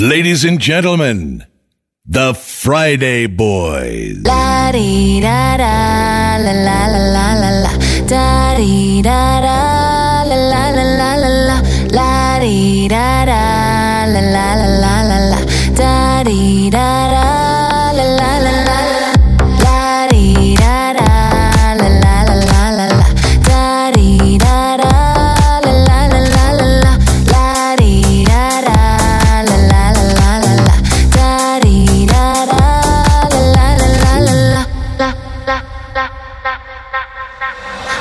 Ladies and gentlemen, the Friday Boys. La di da da la la la la la la da di da da la la la la la la la di da da la la la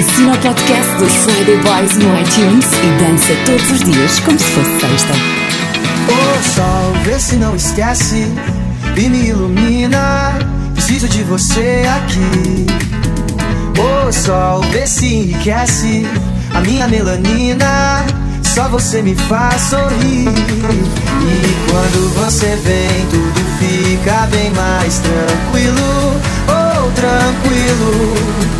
Assina o podcast dos Friday Boys no iTunes e dança todos os dias como se fosse sexta. O sol, vê se não esquece e me ilumina. Preciso de você aqui. O sol, vê se enriquece a minha melanina. Só você me faz sorrir. E quando você vem, tudo fica bem mais tranquilo. Oh, tranquilo.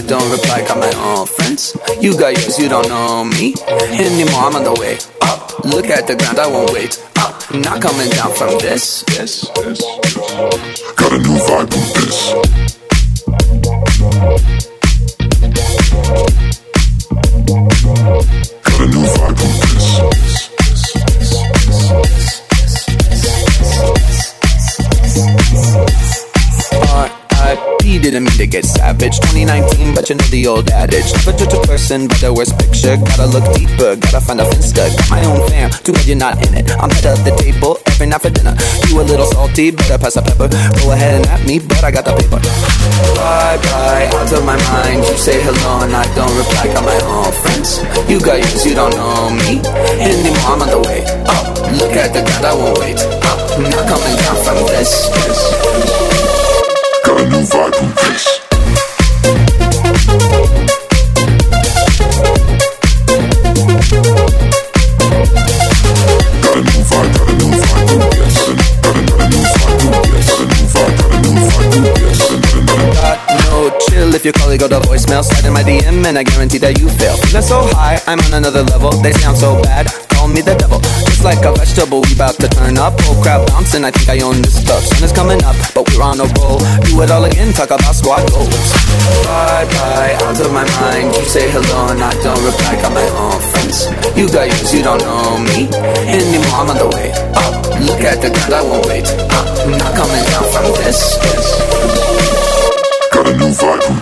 I don't reply. Got my own friends. You got yours, you don't know me anymore. I'm on the way up. Look at the ground, I won't wait up. Not coming down from this. This, this. Got a new vibe with this. Didn't mean to get savage. 2019, but you know the old adage. Never judge a person by the worst picture. Gotta look deeper, gotta find a finster. Got my own fam, too bad you're not in it. I'm head of the table every night for dinner. You a little salty, better pass the pepper. Go ahead and at me, but I got the paper. Bye bye, out of my mind. You say hello and I don't reply. Got my own friends. You got yours, you don't know me anymore. I'm on the way up. Look at the ground, I won't wait oh, up. Not coming down from this. this. A this got a new vibe from this. if your colleague got a voicemail, slide in my DM and I guarantee that you fail. Feeling so high, I'm on another level. They sound so bad, call me the devil. Like a vegetable, we about to turn up. Oh crap, bouncing, I think I own this stuff. Sun is coming up, but we're on a roll. Do it all again, talk about squad goals. Bye bye, out of my mind. You say hello and I don't reply. Got my own friends. You got yours, you don't know me anymore. I'm on the way up. Look at the ground, I won't wait up. Not coming down from this. got a new vibe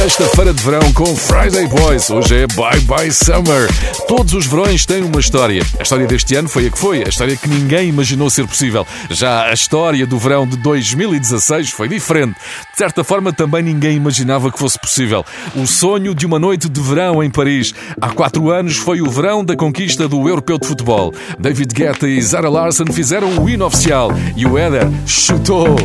sexta-feira de verão com Friday Boys. Hoje é Bye Bye Summer. Todos os verões têm uma história. A história deste ano foi a que foi, a história que ninguém imaginou ser possível. Já a história do verão de 2016 foi diferente. De certa forma, também ninguém imaginava que fosse possível. O sonho de uma noite de verão em Paris. Há quatro anos foi o verão da conquista do Europeu de Futebol. David Guetta e Zara Larson fizeram o hino oficial e o Éder chutou.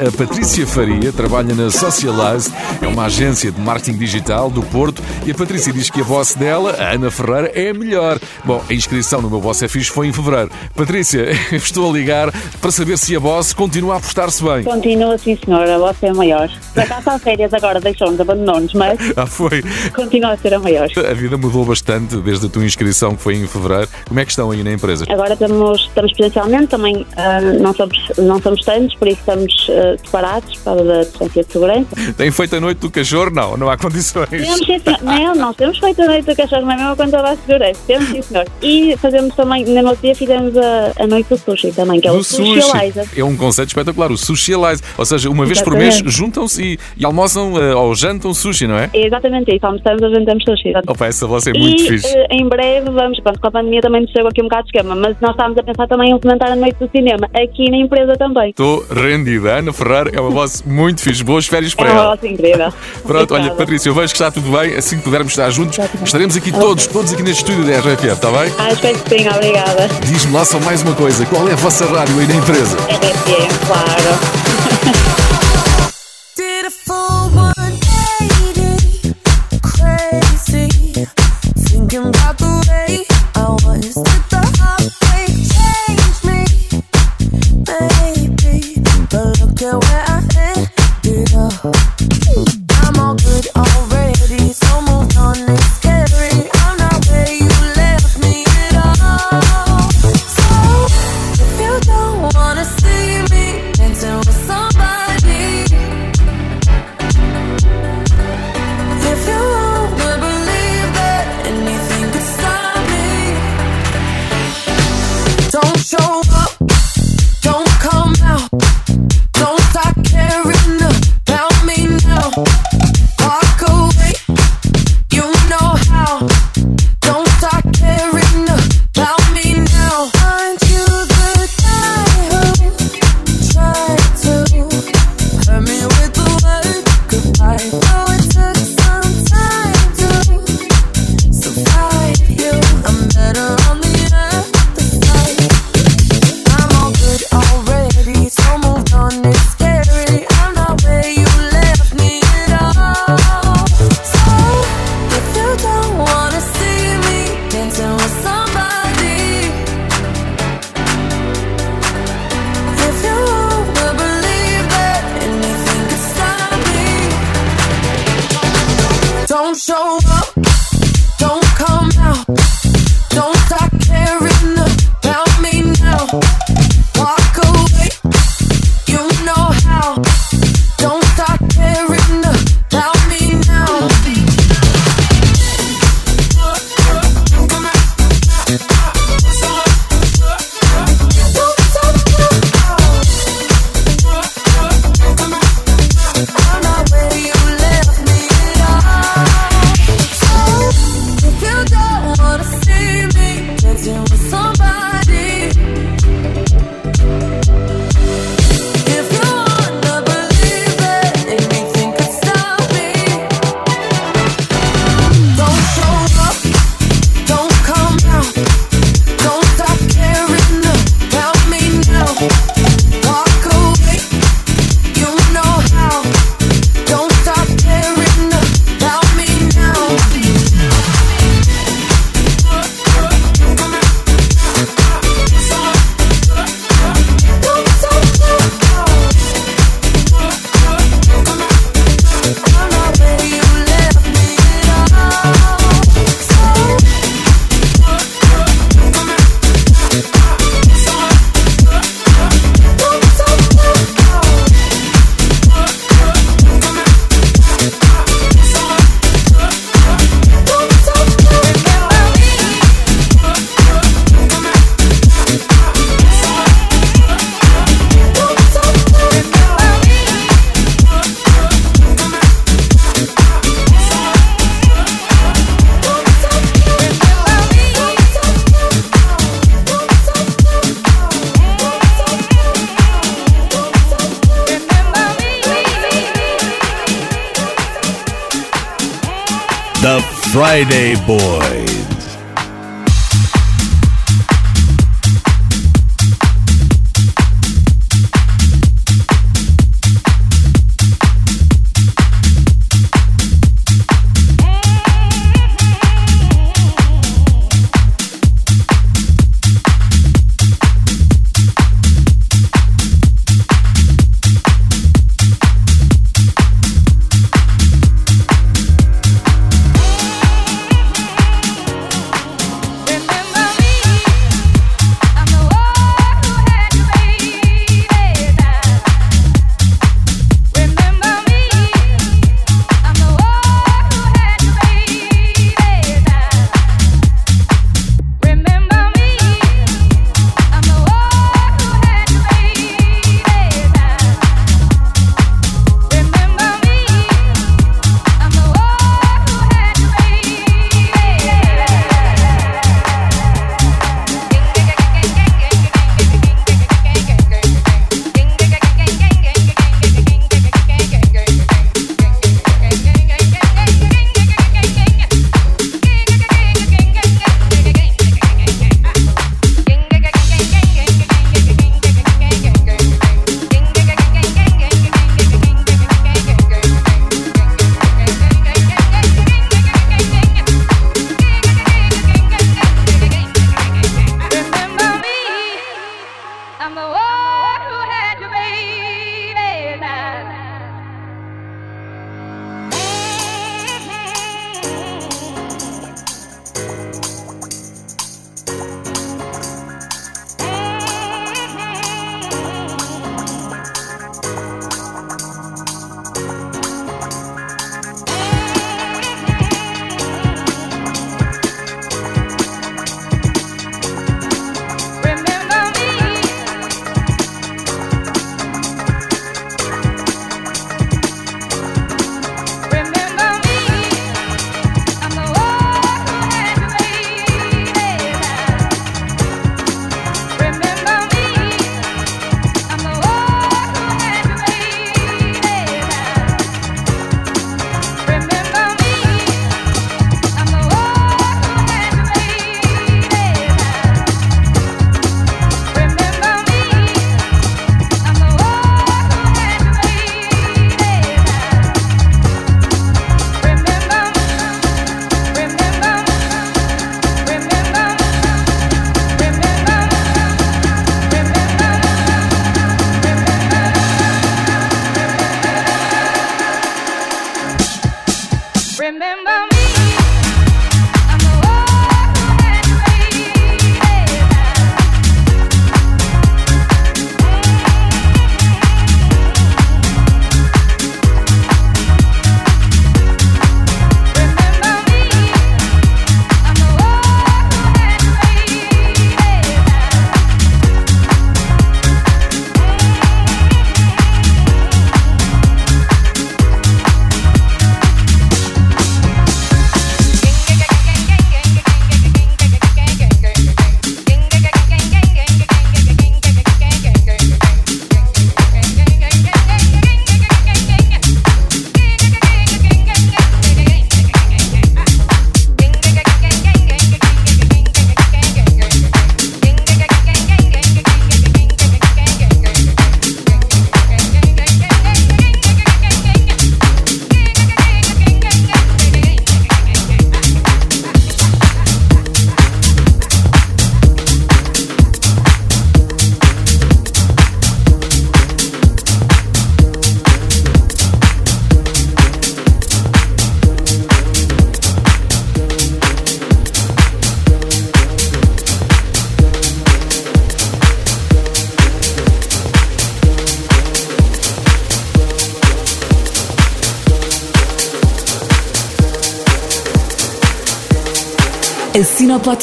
A Patrícia Faria, trabalha na Socialize, é uma agência de marketing digital do Porto, e a Patrícia diz que a voz dela, a Ana Ferreira, é a melhor. Bom, a inscrição no meu vosso é fixe foi em fevereiro. Patrícia, estou a ligar para saber se a voz continua a portar-se bem. Continua sim, senhora, você é a maior. Por acaso está férias agora, deixou-nos, abandonou-nos, mas Ah, foi. continua a ser a maior. A vida mudou bastante desde a tua inscrição, que foi em fevereiro. Como é que estão aí na empresa? Agora estamos, estamos presencialmente, também ah, não, somos, não somos tantos, por isso estamos ah, separados para da distância de segurança. Tem feito a noite do cachorro? Não, não há condições. Temos, sim, senhor. não, nós temos feito a noite do cachorro na mesma quando a segurança. Temos, sim, senhor. E fazemos também, no outro dia fizemos a, a noite do sushi também, que é o Do Socializer. É um conceito espetacular, o Socialize. Ou seja, uma vez por mês Exatamente. juntam-se e, e almoçam eh, ou jantam sushi, não é? É exatamente isso, almoçamos, agendamos sushi. Opa, essa voz é muito e fixe. eh, em breve vamos, pronto, com a pandemia também nos chegou aqui um bocado de esquema, mas nós estávamos a pensar também em implementar a noite do cinema aqui na empresa também. Estou rendida. Ana Ferreira é uma voz muito fixe. Boas férias É para uma ela. voz incrível. Pronto, olha. Patrícia, eu vejo que está tudo bem. Assim que pudermos estar juntos, estaremos aqui todos, todos aqui neste estúdio da RFM, está bem? Ah, espero que sim, obrigada. Diz-me lá só mais uma coisa: qual é a vossa rádio aí na empresa? RFM, claro.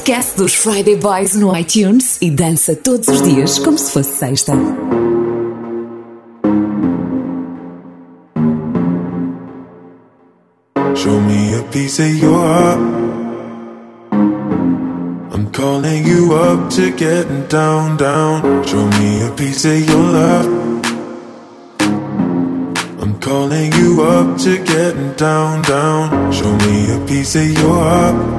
Podcast dos Friday Boys no iTunes e dança todos os dias como se fosse sexta. Show me a piece of your heart. I'm calling you up to getting down, down. Show me a piece of your love. Calling you up to getting down, down. Show me a piece of your heart,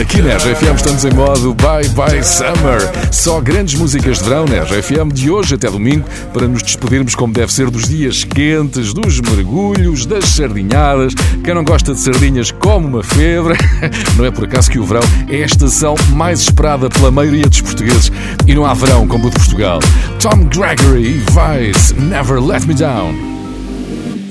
Aqui na RFM estamos em modo Bye Bye Summer. Só grandes músicas de verão na RFM de hoje até domingo para nos despedirmos como deve ser dos dias quentes, dos mergulhos, das sardinhadas. Quem não gosta de sardinhas come uma febre. Não é por acaso que o verão é a estação mais esperada pela maioria dos portugueses e não há verão como o de Portugal. Tom Gregory e Vice, Never Let Me Down.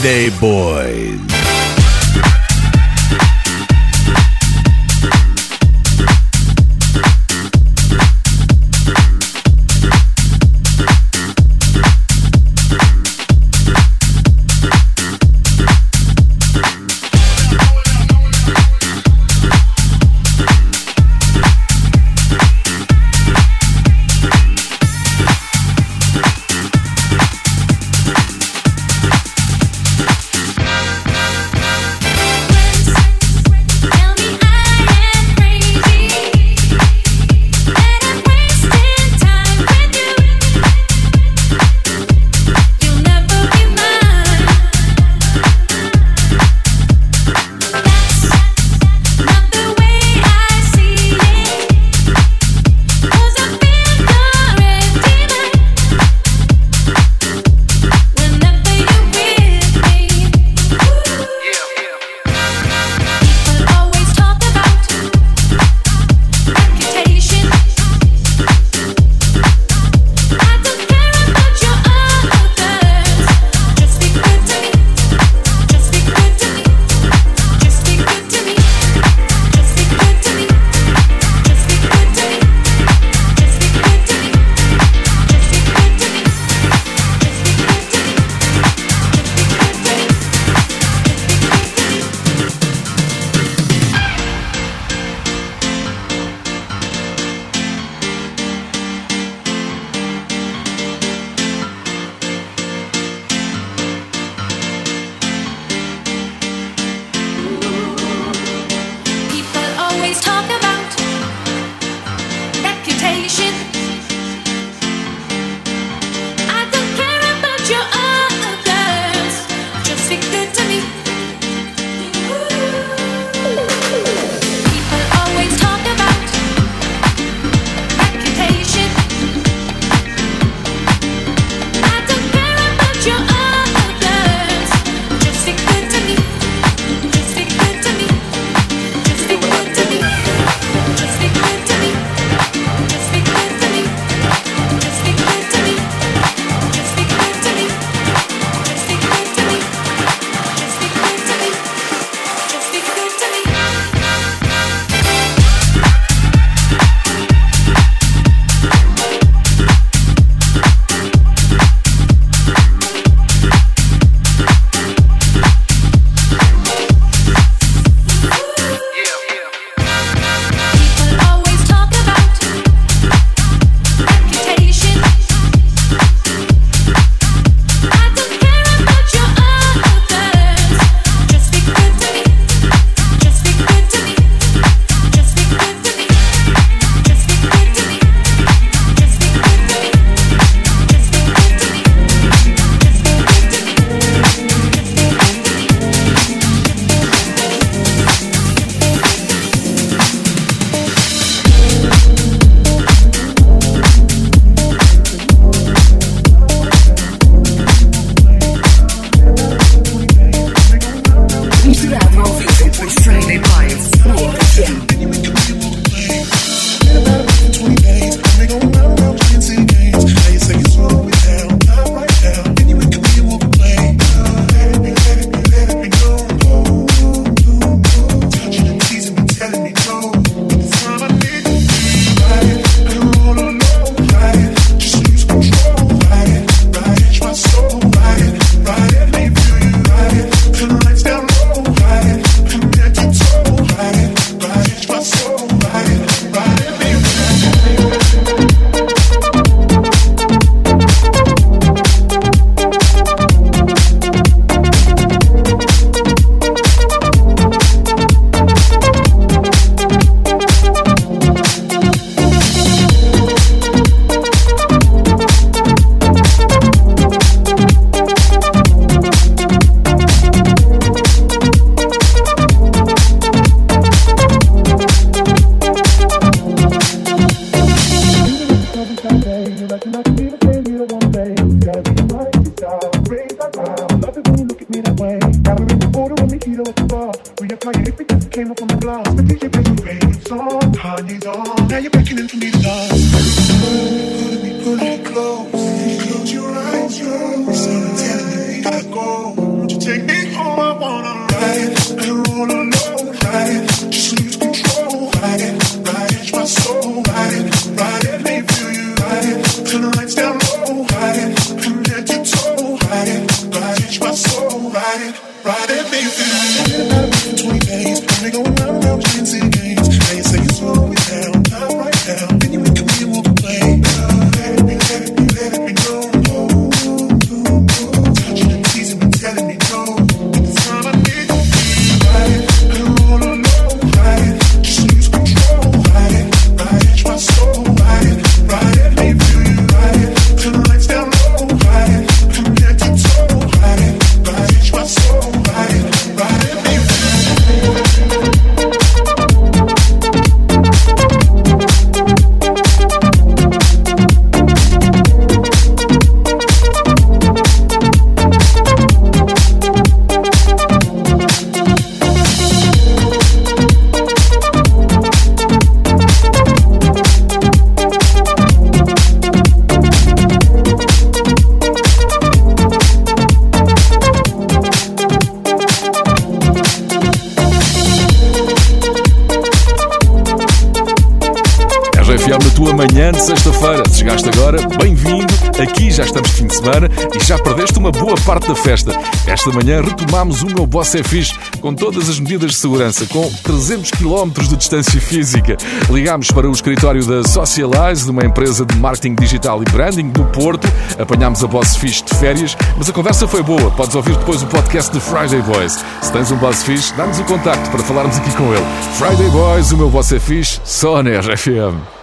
Friday Boys. Bem-vindo. Aqui já estamos de fim de semana e já perdeste uma boa parte da festa. Esta manhã retomámos o meu Boss é Fixe com todas as medidas de segurança, com 300 km de distância física. Ligámos para o escritório da Socialize, de uma empresa de marketing digital e branding do Porto. Apanhámos a Boss Fixe de férias, mas a conversa foi boa. Podes ouvir depois o podcast de Friday Boys. Se tens um Boss Fixe, dá-nos o contacto para falarmos aqui com ele. Friday Boys, o meu Boss é Fixe, só na RFM.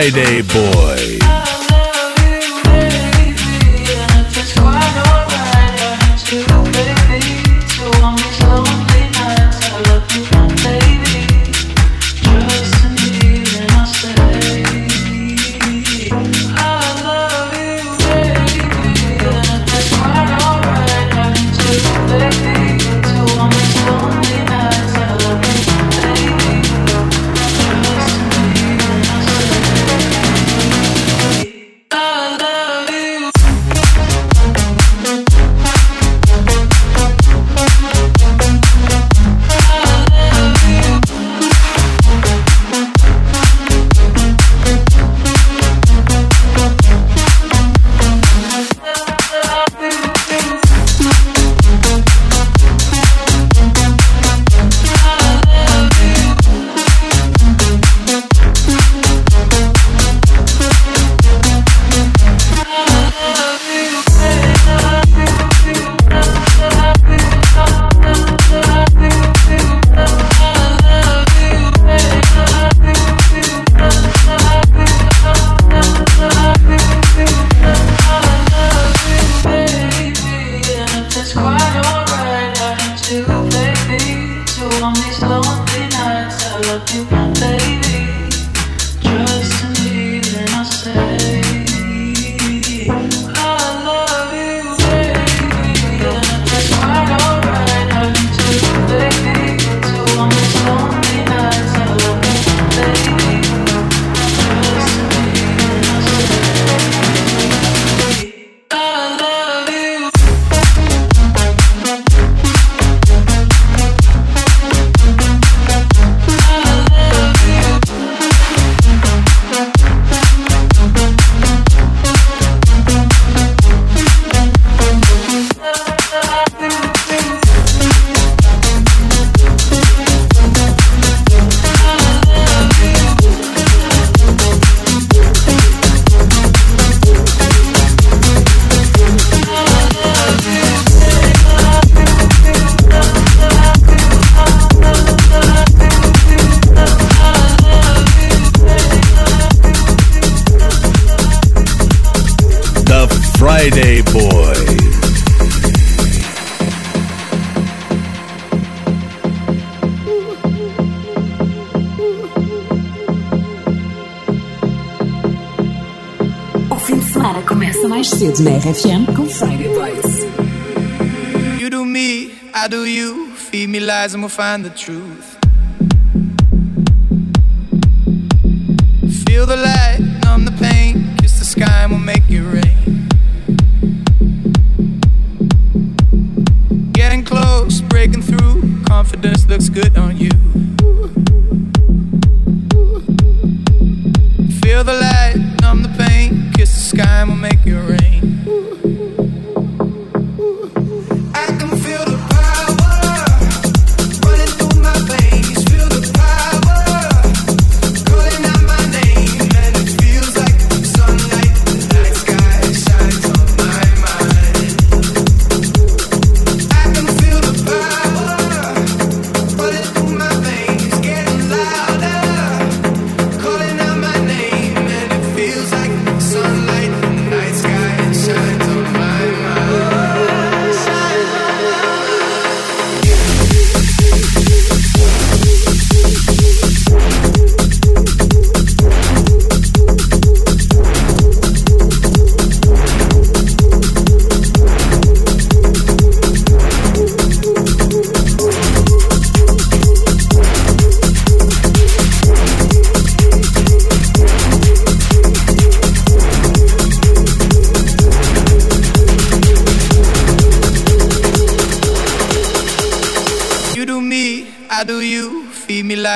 Friday, boy. Friday Boy. O fim de semana começa mais cedo na RFM com Friday Boys. You do me, I do you. Feed me lies and we'll find the truth. Feel the light. confidence looks good on you.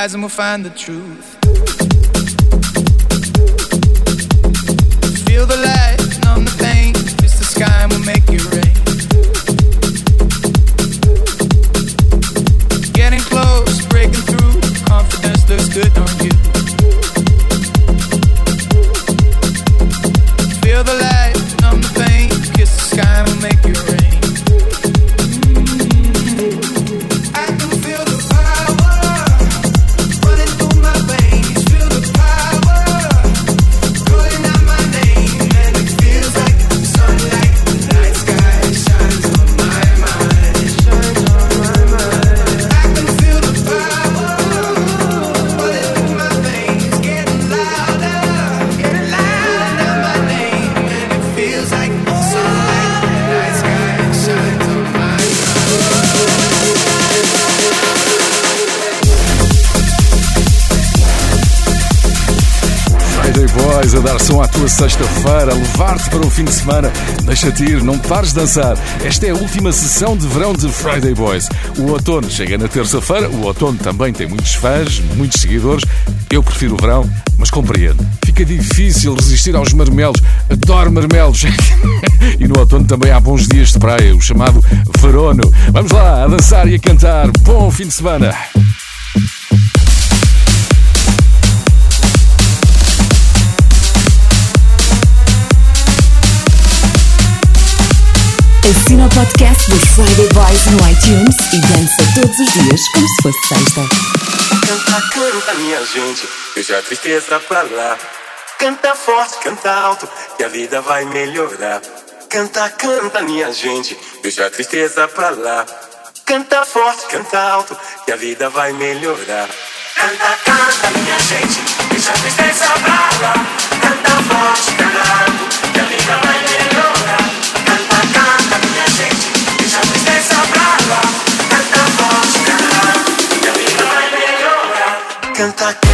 eyes and we'll find the truth. Feel the light. Tua sexta-feira, levar-te para o fim de semana. Deixa-te ir, não pares de dançar. Esta é a última sessão de verão de Friday Boys. O outono chega na terça-feira, o outono também tem muitos fãs, muitos seguidores. Eu prefiro o verão, mas compreendo. Fica difícil resistir aos marmelos. Adoro marmelos. e no outono também há bons dias de praia, o chamado verono. Vamos lá, a dançar e a cantar. Bom fim de semana. Assina o podcast dos Friday Boys no iTunes e dança todos os dias como se fosse sexta. Canta, canta, minha gente, deixa a tristeza pra lá. Canta forte, canta alto, que a vida vai melhorar. Canta, canta, minha gente, deixa a tristeza pra lá. Canta forte, canta alto, que a vida vai melhorar. Canta, canta, minha gente, deixa a tristeza pra lá. Canta forte, canta alto, cantar.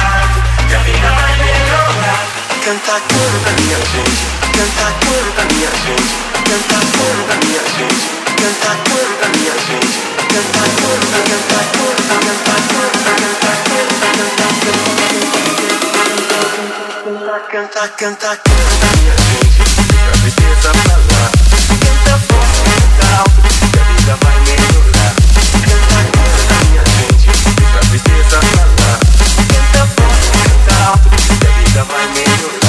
cantar coro da minha gente, a cantar coro da minha gente, a cantar coro da minha gente, a cantar da minha gente, a cantar coro da cantar coro canta, cantar coro da cantar coro canta, cantar coro da cantar cantar cantar coro da minha gente, a tristeza pra lá, canta forte, canta alto, a vida vai Давай, милый.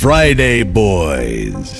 Friday Boys.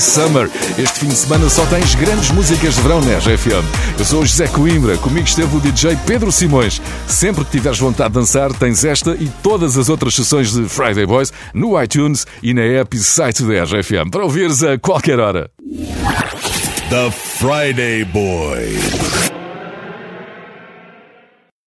Summer. Este fim de semana só tens grandes músicas de verão na RFM. Eu sou o José Coimbra, comigo esteve o DJ Pedro Simões. Sempre que tiveres vontade de dançar, tens esta e todas as outras sessões de Friday Boys no iTunes e na app e site da RFM para ouvires a qualquer hora. The Friday Boys.